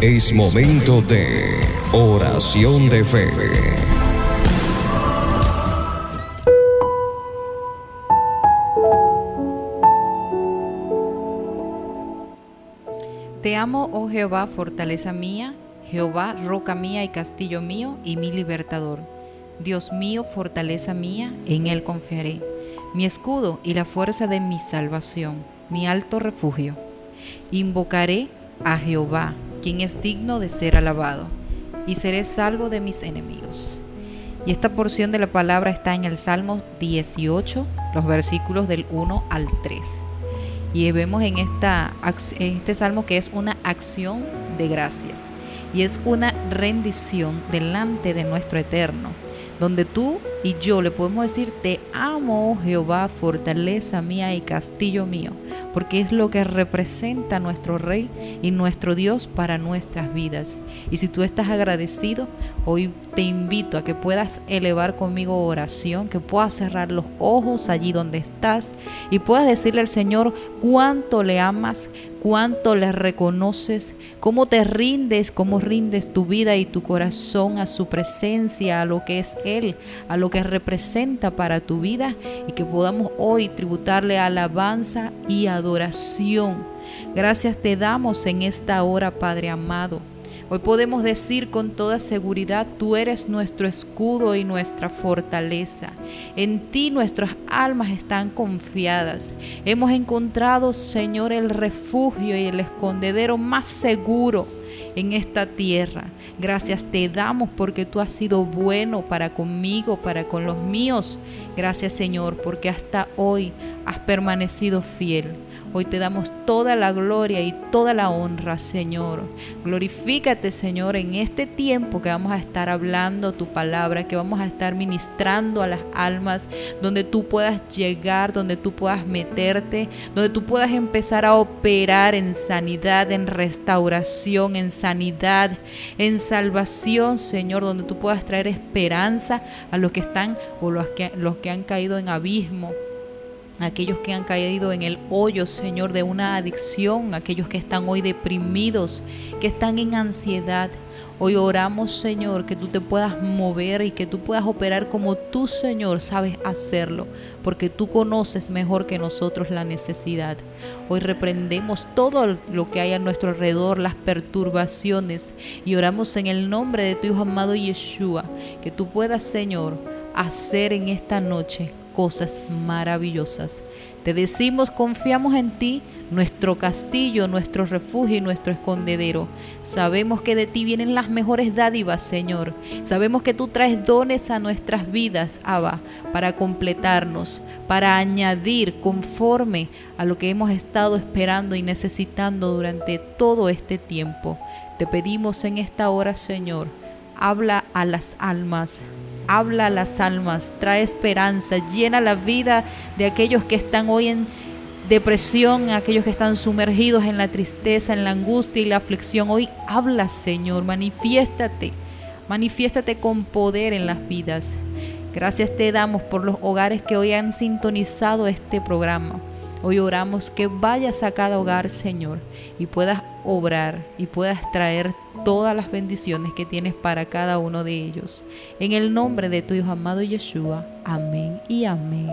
Es momento de oración de fe. Te amo, oh Jehová, fortaleza mía, Jehová, roca mía y castillo mío y mi libertador. Dios mío, fortaleza mía, en Él confiaré, mi escudo y la fuerza de mi salvación, mi alto refugio. Invocaré a Jehová, quien es digno de ser alabado, y seré salvo de mis enemigos. Y esta porción de la palabra está en el Salmo 18, los versículos del 1 al 3. Y vemos en, esta, en este salmo que es una acción de gracias y es una rendición delante de nuestro eterno, donde tú y yo le podemos decir, te amo, oh Jehová, fortaleza mía y castillo mío, porque es lo que representa nuestro Rey y nuestro Dios para nuestras vidas. Y si tú estás agradecido, hoy te invito a que puedas elevar conmigo oración, que puedas cerrar los ojos allí donde estás y puedas decirle al Señor cuánto le amas, cuánto le reconoces, cómo te rindes, cómo rindes tu vida y tu corazón a su presencia, a lo que es Él, a lo que representa para tu vida y que podamos hoy tributarle alabanza y adoración. Gracias te damos en esta hora, Padre amado. Hoy podemos decir con toda seguridad, tú eres nuestro escudo y nuestra fortaleza. En ti nuestras almas están confiadas. Hemos encontrado, Señor, el refugio y el escondedero más seguro en esta tierra. Gracias te damos porque tú has sido bueno para conmigo, para con los míos. Gracias Señor porque hasta hoy has permanecido fiel. Hoy te damos toda la gloria y toda la honra, Señor. Glorifícate, Señor, en este tiempo que vamos a estar hablando tu palabra, que vamos a estar ministrando a las almas, donde tú puedas llegar, donde tú puedas meterte, donde tú puedas empezar a operar en sanidad, en restauración, en sanidad, en salvación, Señor, donde tú puedas traer esperanza a los que están o los que, los que han caído en abismo aquellos que han caído en el hoyo, Señor, de una adicción, aquellos que están hoy deprimidos, que están en ansiedad. Hoy oramos, Señor, que tú te puedas mover y que tú puedas operar como tú, Señor, sabes hacerlo, porque tú conoces mejor que nosotros la necesidad. Hoy reprendemos todo lo que hay a nuestro alrededor, las perturbaciones, y oramos en el nombre de tu Hijo amado Yeshua, que tú puedas, Señor, hacer en esta noche cosas maravillosas. Te decimos, confiamos en ti, nuestro castillo, nuestro refugio y nuestro escondedero. Sabemos que de ti vienen las mejores dádivas, Señor. Sabemos que tú traes dones a nuestras vidas, Abba, para completarnos, para añadir conforme a lo que hemos estado esperando y necesitando durante todo este tiempo. Te pedimos en esta hora, Señor, habla a las almas, habla a las almas, trae esperanza, llena la vida de aquellos que están hoy en depresión, aquellos que están sumergidos en la tristeza, en la angustia y la aflicción. Hoy habla, Señor, manifiéstate, manifiéstate con poder en las vidas. Gracias te damos por los hogares que hoy han sintonizado este programa. Hoy oramos que vayas a cada hogar, Señor, y puedas obrar y puedas traer todas las bendiciones que tienes para cada uno de ellos. En el nombre de tu Hijo amado Yeshua. Amén y amén.